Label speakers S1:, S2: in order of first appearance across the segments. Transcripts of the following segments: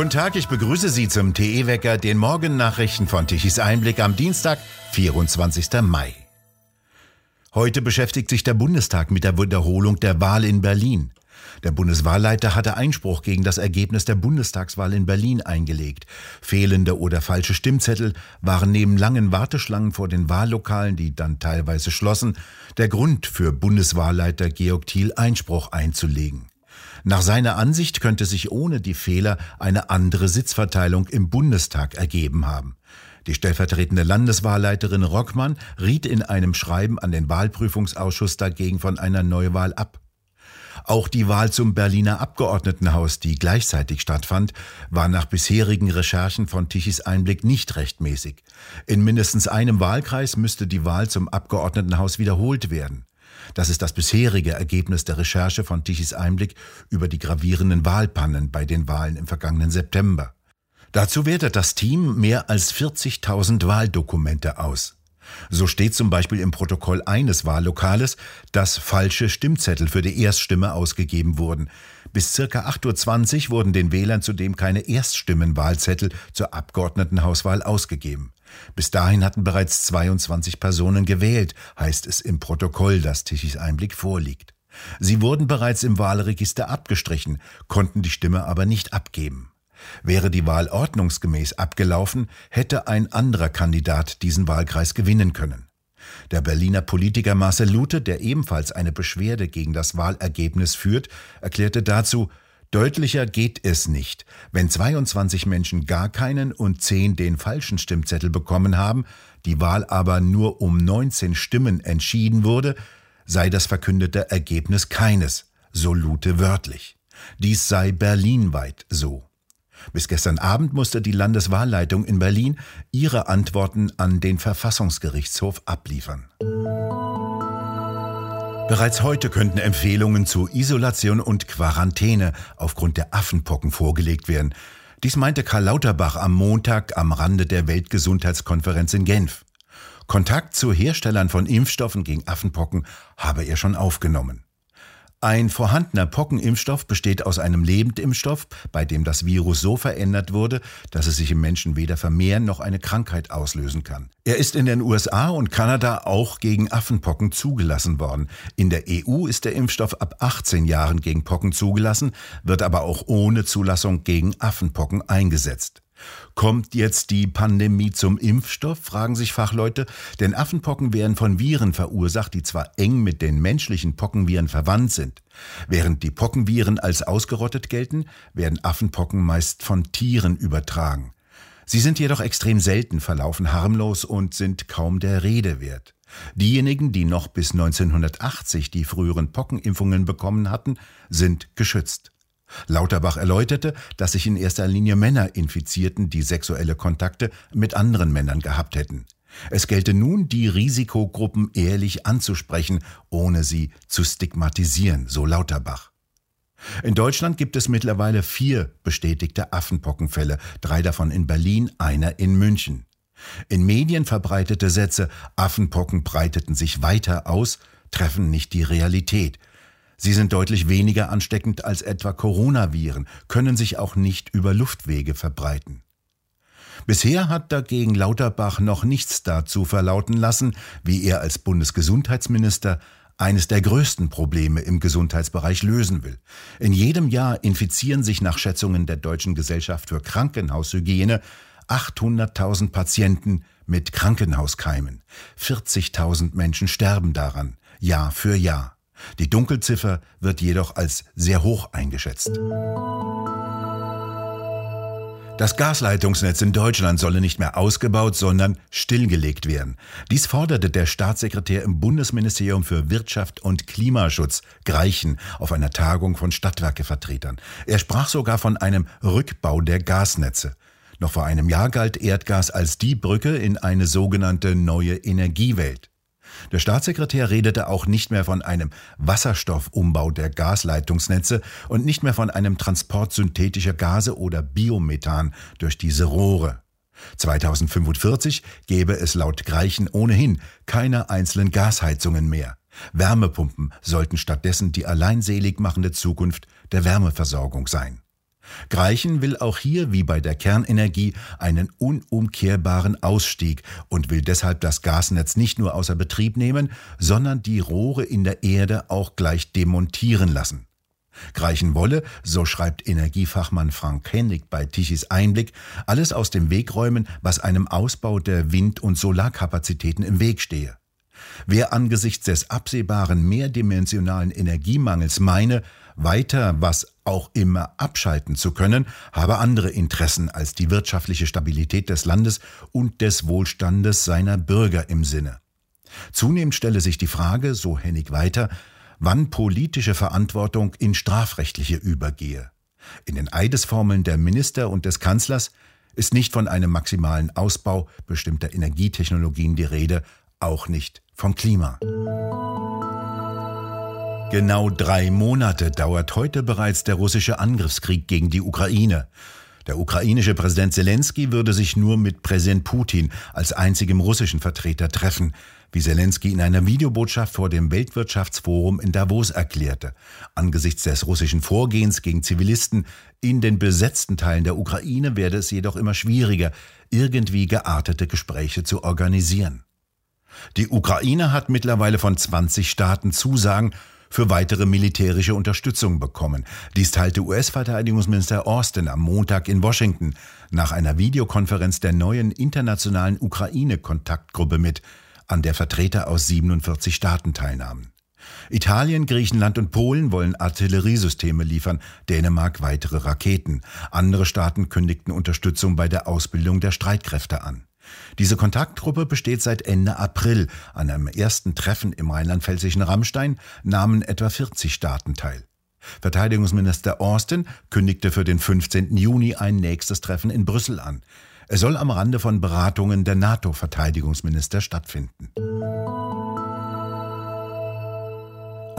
S1: Guten Tag, ich begrüße Sie zum TE-Wecker, den Morgennachrichten von Tichys Einblick am Dienstag, 24. Mai. Heute beschäftigt sich der Bundestag mit der Wiederholung der Wahl in Berlin. Der Bundeswahlleiter hatte Einspruch gegen das Ergebnis der Bundestagswahl in Berlin eingelegt. Fehlende oder falsche Stimmzettel waren neben langen Warteschlangen vor den Wahllokalen, die dann teilweise schlossen, der Grund für Bundeswahlleiter Georg Thiel Einspruch einzulegen. Nach seiner Ansicht könnte sich ohne die Fehler eine andere Sitzverteilung im Bundestag ergeben haben. Die stellvertretende Landeswahlleiterin Rockmann riet in einem Schreiben an den Wahlprüfungsausschuss dagegen von einer Neuwahl ab. Auch die Wahl zum Berliner Abgeordnetenhaus, die gleichzeitig stattfand, war nach bisherigen Recherchen von Tichys Einblick nicht rechtmäßig. In mindestens einem Wahlkreis müsste die Wahl zum Abgeordnetenhaus wiederholt werden. Das ist das bisherige Ergebnis der Recherche von Tichys Einblick über die gravierenden Wahlpannen bei den Wahlen im vergangenen September. Dazu wertet das Team mehr als 40.000 Wahldokumente aus. So steht zum Beispiel im Protokoll eines Wahllokales, dass falsche Stimmzettel für die Erststimme ausgegeben wurden. Bis circa 8.20 Uhr wurden den Wählern zudem keine Erststimmenwahlzettel zur Abgeordnetenhauswahl ausgegeben. Bis dahin hatten bereits 22 Personen gewählt, heißt es im Protokoll, das Tichys Einblick vorliegt. Sie wurden bereits im Wahlregister abgestrichen, konnten die Stimme aber nicht abgeben. Wäre die Wahl ordnungsgemäß abgelaufen, hätte ein anderer Kandidat diesen Wahlkreis gewinnen können. Der Berliner Politiker Marcel Lute, der ebenfalls eine Beschwerde gegen das Wahlergebnis führt, erklärte dazu, Deutlicher geht es nicht. Wenn 22 Menschen gar keinen und 10 den falschen Stimmzettel bekommen haben, die Wahl aber nur um 19 Stimmen entschieden wurde, sei das verkündete Ergebnis keines, so Lute wörtlich. Dies sei berlinweit so. Bis gestern Abend musste die Landeswahlleitung in Berlin ihre Antworten an den Verfassungsgerichtshof abliefern. Bereits heute könnten Empfehlungen zu Isolation und Quarantäne aufgrund der Affenpocken vorgelegt werden. Dies meinte Karl Lauterbach am Montag am Rande der Weltgesundheitskonferenz in Genf. Kontakt zu Herstellern von Impfstoffen gegen Affenpocken habe er schon aufgenommen. Ein vorhandener Pockenimpfstoff besteht aus einem Lebendimpfstoff, bei dem das Virus so verändert wurde, dass es sich im Menschen weder vermehren noch eine Krankheit auslösen kann. Er ist in den USA und Kanada auch gegen Affenpocken zugelassen worden. In der EU ist der Impfstoff ab 18 Jahren gegen Pocken zugelassen, wird aber auch ohne Zulassung gegen Affenpocken eingesetzt. Kommt jetzt die Pandemie zum Impfstoff, fragen sich Fachleute, denn Affenpocken werden von Viren verursacht, die zwar eng mit den menschlichen Pockenviren verwandt sind. Während die Pockenviren als ausgerottet gelten, werden Affenpocken meist von Tieren übertragen. Sie sind jedoch extrem selten, verlaufen harmlos und sind kaum der Rede wert. Diejenigen, die noch bis 1980 die früheren Pockenimpfungen bekommen hatten, sind geschützt. Lauterbach erläuterte, dass sich in erster Linie Männer infizierten, die sexuelle Kontakte mit anderen Männern gehabt hätten. Es gelte nun, die Risikogruppen ehrlich anzusprechen, ohne sie zu stigmatisieren, so Lauterbach. In Deutschland gibt es mittlerweile vier bestätigte Affenpockenfälle, drei davon in Berlin, einer in München. In Medien verbreitete Sätze Affenpocken breiteten sich weiter aus, treffen nicht die Realität. Sie sind deutlich weniger ansteckend als etwa Coronaviren, können sich auch nicht über Luftwege verbreiten. Bisher hat dagegen Lauterbach noch nichts dazu verlauten lassen, wie er als Bundesgesundheitsminister eines der größten Probleme im Gesundheitsbereich lösen will. In jedem Jahr infizieren sich nach Schätzungen der Deutschen Gesellschaft für Krankenhaushygiene 800.000 Patienten mit Krankenhauskeimen. 40.000 Menschen sterben daran, Jahr für Jahr. Die Dunkelziffer wird jedoch als sehr hoch eingeschätzt. Das Gasleitungsnetz in Deutschland solle nicht mehr ausgebaut, sondern stillgelegt werden. Dies forderte der Staatssekretär im Bundesministerium für Wirtschaft und Klimaschutz, Greichen, auf einer Tagung von Stadtwerkevertretern. Er sprach sogar von einem Rückbau der Gasnetze. Noch vor einem Jahr galt Erdgas als die Brücke in eine sogenannte neue Energiewelt. Der Staatssekretär redete auch nicht mehr von einem Wasserstoffumbau der Gasleitungsnetze und nicht mehr von einem Transport synthetischer Gase oder Biomethan durch diese Rohre. 2045 gäbe es laut Greichen ohnehin keine einzelnen Gasheizungen mehr. Wärmepumpen sollten stattdessen die alleinselig machende Zukunft der Wärmeversorgung sein. Greichen will auch hier wie bei der Kernenergie einen unumkehrbaren Ausstieg und will deshalb das Gasnetz nicht nur außer Betrieb nehmen, sondern die Rohre in der Erde auch gleich demontieren lassen. Greichen wolle, so schreibt Energiefachmann Frank Hennig bei Tichys Einblick, alles aus dem Weg räumen, was einem Ausbau der Wind- und Solarkapazitäten im Weg stehe. Wer angesichts des absehbaren mehrdimensionalen Energiemangels meine, weiter was auch immer abschalten zu können, habe andere Interessen als die wirtschaftliche Stabilität des Landes und des Wohlstandes seiner Bürger im Sinne. Zunehmend stelle sich die Frage, so Hennig weiter, wann politische Verantwortung in strafrechtliche übergehe. In den Eidesformeln der Minister und des Kanzlers ist nicht von einem maximalen Ausbau bestimmter Energietechnologien die Rede, auch nicht vom Klima. Genau drei Monate dauert heute bereits der russische Angriffskrieg gegen die Ukraine. Der ukrainische Präsident Zelensky würde sich nur mit Präsident Putin als einzigem russischen Vertreter treffen, wie Zelensky in einer Videobotschaft vor dem Weltwirtschaftsforum in Davos erklärte. Angesichts des russischen Vorgehens gegen Zivilisten in den besetzten Teilen der Ukraine werde es jedoch immer schwieriger, irgendwie geartete Gespräche zu organisieren. Die Ukraine hat mittlerweile von 20 Staaten Zusagen für weitere militärische Unterstützung bekommen. Dies teilte US-Verteidigungsminister Austin am Montag in Washington nach einer Videokonferenz der neuen internationalen Ukraine-Kontaktgruppe mit, an der Vertreter aus 47 Staaten teilnahmen. Italien, Griechenland und Polen wollen Artilleriesysteme liefern, Dänemark weitere Raketen. Andere Staaten kündigten Unterstützung bei der Ausbildung der Streitkräfte an. Diese Kontaktgruppe besteht seit Ende April. An einem ersten Treffen im rheinland-pfälzischen Rammstein nahmen etwa 40 Staaten teil. Verteidigungsminister Austin kündigte für den 15. Juni ein nächstes Treffen in Brüssel an. Es soll am Rande von Beratungen der NATO-Verteidigungsminister stattfinden.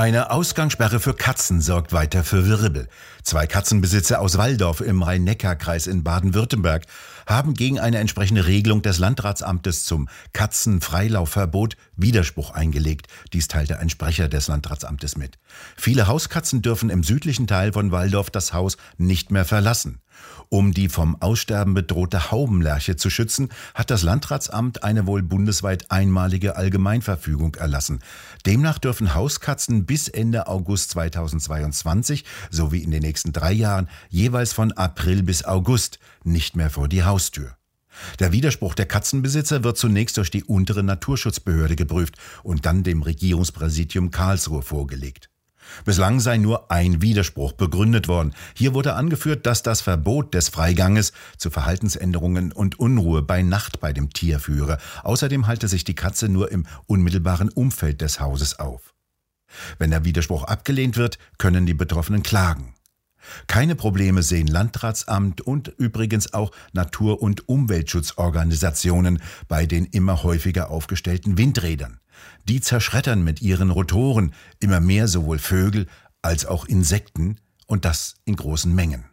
S1: Eine Ausgangssperre für Katzen sorgt weiter für Wirbel. Zwei Katzenbesitzer aus Walldorf im Rhein-Neckar-Kreis in Baden-Württemberg haben gegen eine entsprechende Regelung des Landratsamtes zum Katzenfreilaufverbot Widerspruch eingelegt. Dies teilte ein Sprecher des Landratsamtes mit. Viele Hauskatzen dürfen im südlichen Teil von Walldorf das Haus nicht mehr verlassen. Um die vom Aussterben bedrohte Haubenlerche zu schützen, hat das Landratsamt eine wohl bundesweit einmalige Allgemeinverfügung erlassen. Demnach dürfen Hauskatzen bis Ende August 2022 sowie in den nächsten drei Jahren jeweils von April bis August nicht mehr vor die Haustür. Der Widerspruch der Katzenbesitzer wird zunächst durch die untere Naturschutzbehörde geprüft und dann dem Regierungspräsidium Karlsruhe vorgelegt. Bislang sei nur ein Widerspruch begründet worden. Hier wurde angeführt, dass das Verbot des Freiganges zu Verhaltensänderungen und Unruhe bei Nacht bei dem Tier führe. Außerdem halte sich die Katze nur im unmittelbaren Umfeld des Hauses auf. Wenn der Widerspruch abgelehnt wird, können die Betroffenen klagen. Keine Probleme sehen Landratsamt und übrigens auch Natur- und Umweltschutzorganisationen bei den immer häufiger aufgestellten Windrädern. Die zerschreddern mit ihren Rotoren immer mehr sowohl Vögel als auch Insekten und das in großen Mengen.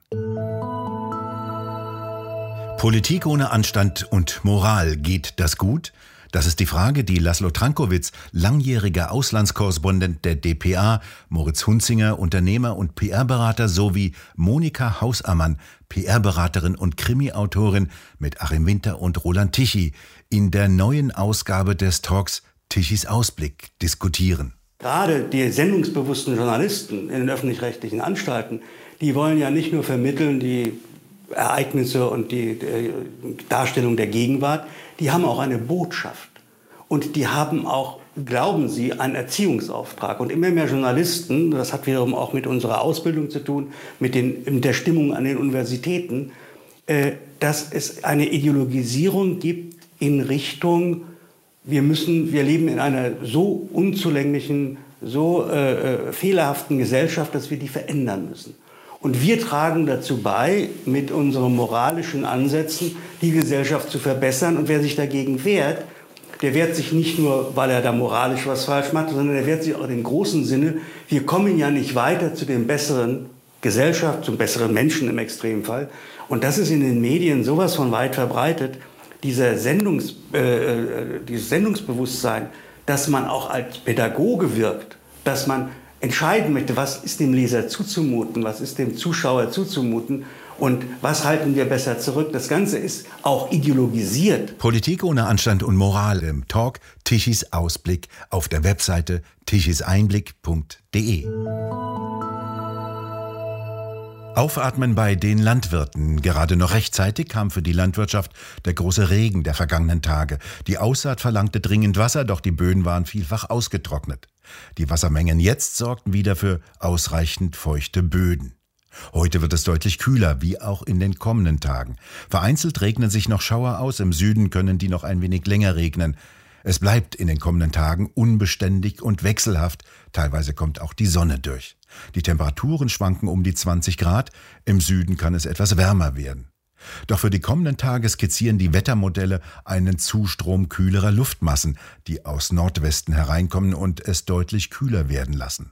S1: Politik ohne Anstand und Moral, geht das gut? Das ist die Frage, die Laszlo Trankowitz, langjähriger Auslandskorrespondent der DPA, Moritz Hunzinger, Unternehmer und PR-Berater sowie Monika Hausammann, PR-Beraterin und Krimi-Autorin mit Achim Winter und Roland Tichy in der neuen Ausgabe des Talks Tichys Ausblick diskutieren.
S2: Gerade die sendungsbewussten Journalisten in den öffentlich-rechtlichen Anstalten, die wollen ja nicht nur vermitteln die Ereignisse und die Darstellung der Gegenwart, die haben auch eine Botschaft. Und die haben auch, glauben Sie, einen Erziehungsauftrag. Und immer mehr Journalisten, das hat wiederum auch mit unserer Ausbildung zu tun, mit, den, mit der Stimmung an den Universitäten, äh, dass es eine Ideologisierung gibt in Richtung wir müssen, wir leben in einer so unzulänglichen, so äh, äh, fehlerhaften Gesellschaft, dass wir die verändern müssen. Und wir tragen dazu bei, mit unseren moralischen Ansätzen die Gesellschaft zu verbessern. Und wer sich dagegen wehrt, der wehrt sich nicht nur, weil er da moralisch was falsch macht, sondern der wehrt sich auch im großen Sinne, wir kommen ja nicht weiter zu dem besseren Gesellschaft, zum besseren Menschen im Extremfall. Und das ist in den Medien sowas von weit verbreitet dieser Sendungs, äh, äh, dieses Sendungsbewusstsein, dass man auch als Pädagoge wirkt, dass man entscheiden möchte, was ist dem Leser zuzumuten, was ist dem Zuschauer zuzumuten und was halten wir besser zurück. Das Ganze ist auch ideologisiert.
S1: Politik ohne Anstand und Moral im Talk Tichys Ausblick auf der Webseite tichiseinblick.de. Aufatmen bei den Landwirten. Gerade noch rechtzeitig kam für die Landwirtschaft der große Regen der vergangenen Tage. Die Aussaat verlangte dringend Wasser, doch die Böden waren vielfach ausgetrocknet. Die Wassermengen jetzt sorgten wieder für ausreichend feuchte Böden. Heute wird es deutlich kühler, wie auch in den kommenden Tagen. Vereinzelt regnen sich noch Schauer aus, im Süden können die noch ein wenig länger regnen. Es bleibt in den kommenden Tagen unbeständig und wechselhaft, teilweise kommt auch die Sonne durch. Die Temperaturen schwanken um die 20 Grad, im Süden kann es etwas wärmer werden. Doch für die kommenden Tage skizzieren die Wettermodelle einen Zustrom kühlerer Luftmassen, die aus Nordwesten hereinkommen und es deutlich kühler werden lassen.